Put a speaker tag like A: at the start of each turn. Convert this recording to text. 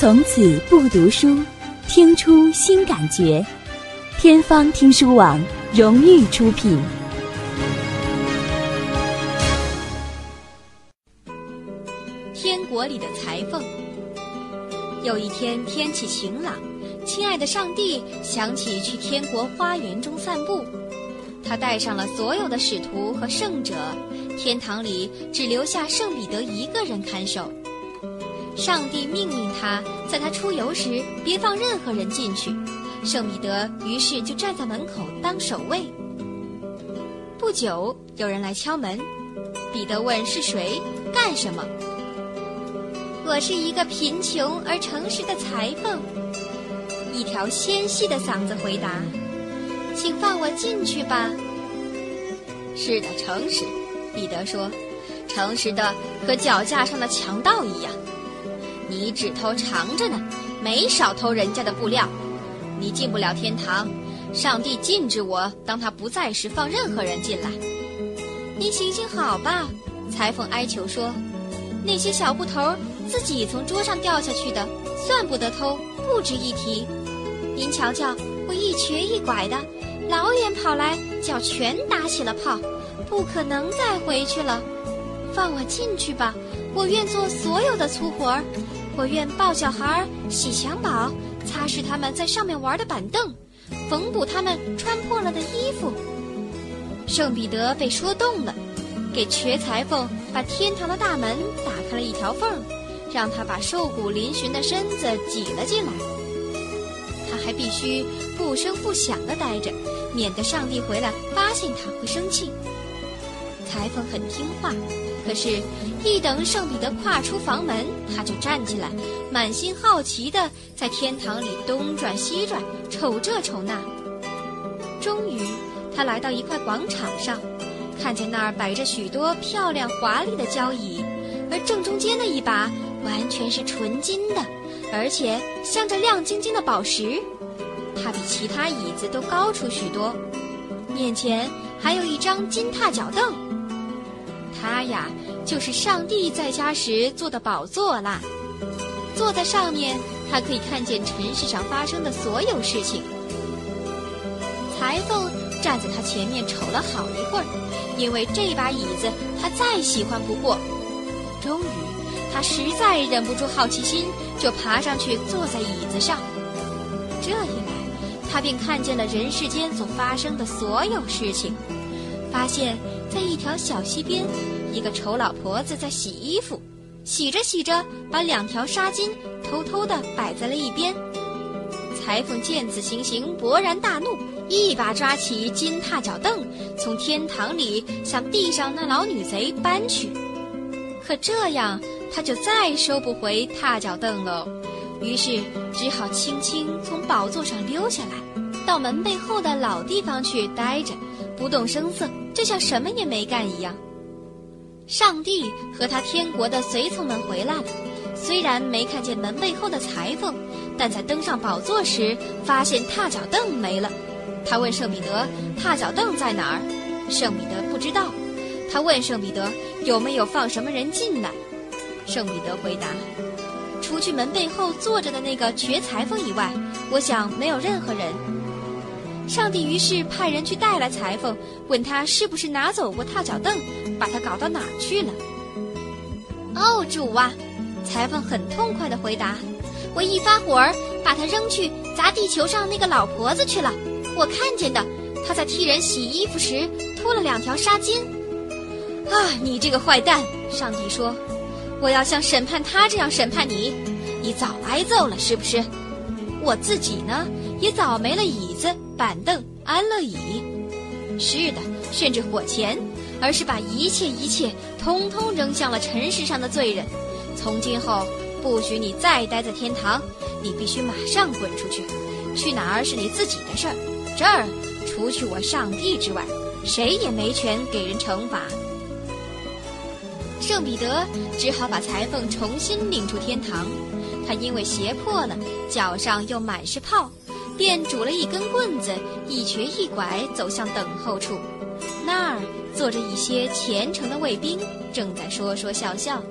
A: 从此不读书，听出新感觉。天方听书网荣誉出品。
B: 天国里的裁缝。有一天天气晴朗，亲爱的上帝想起去天国花园中散步，他带上了所有的使徒和圣者，天堂里只留下圣彼得一个人看守。上帝命令他在他出游时别放任何人进去。圣彼得于是就站在门口当守卫。不久，有人来敲门，彼得问是谁，干什么？我是一个贫穷而诚实的裁缝。一条纤细的嗓子回答：“请放我进去吧。”是的，诚实。彼得说：“诚实的和脚架上的强盗一样。”你只偷长着呢，没少偷人家的布料。你进不了天堂，上帝禁止我当他不在时放任何人进来。您行行好吧，裁缝哀求说。那些小布头自己从桌上掉下去的，算不得偷，不值一提。您瞧瞧，我一瘸一拐的，老远跑来，脚全打起了泡，不可能再回去了。放我进去吧，我愿做所有的粗活儿。我愿抱小孩儿、洗襁褓、擦拭他们在上面玩的板凳，缝补他们穿破了的衣服。圣彼得被说动了，给瘸裁缝把天堂的大门打开了一条缝儿，让他把瘦骨嶙峋的身子挤了进来。他还必须不声不响地待着，免得上帝回来发现他会生气。裁缝很听话。可是，一等圣彼得跨出房门，他就站起来，满心好奇地在天堂里东转西转，瞅这瞅那。终于，他来到一块广场上，看见那儿摆着许多漂亮华丽的交椅，而正中间的一把完全是纯金的，而且镶着亮晶晶的宝石。它比其他椅子都高出许多，面前还有一张金踏脚凳。他呀，就是上帝在家时坐的宝座啦。坐在上面，他可以看见尘世上发生的所有事情。裁缝站在他前面瞅了好一会儿，因为这把椅子他再喜欢不过。终于，他实在忍不住好奇心，就爬上去坐在椅子上。这一来，他便看见了人世间所发生的所有事情。发现，在一条小溪边，一个丑老婆子在洗衣服，洗着洗着，把两条纱巾偷偷地摆在了一边。裁缝见此情形，勃然大怒，一把抓起金踏脚凳，从天堂里向地上那老女贼搬去。可这样，他就再收不回踏脚凳喽。于是，只好轻轻从宝座上溜下来，到门背后的老地方去待着。不动声色，就像什么也没干一样。上帝和他天国的随从们回来了，虽然没看见门背后的裁缝，但在登上宝座时发现踏脚凳没了。他问圣彼得：“踏脚凳在哪儿？”圣彼得不知道。他问圣彼得：“有没有放什么人进来？”圣彼得回答：“除去门背后坐着的那个瘸裁缝以外，我想没有任何人。”上帝于是派人去带来裁缝，问他是不是拿走过踏脚凳，把他搞到哪儿去了。哦，主啊！裁缝很痛快地回答：“我一发火儿，把他扔去砸地球上那个老婆子去了。我看见的，他在替人洗衣服时脱了两条纱巾。啊，你这个坏蛋！上帝说，我要像审判他这样审判你，你早挨揍了，是不是？我自己呢，也早没了椅子。”板凳、安乐椅，是的，甚至火钳，而是把一切一切通通扔向了尘世上的罪人。从今后，不许你再待在天堂，你必须马上滚出去。去哪儿是你自己的事儿，这儿除去我上帝之外，谁也没权给人惩罚。圣彼得只好把裁缝重新领出天堂，他因为鞋破了，脚上又满是泡。便拄了一根棍子，一瘸一拐走向等候处，那儿坐着一些虔诚的卫兵，正在说说笑笑。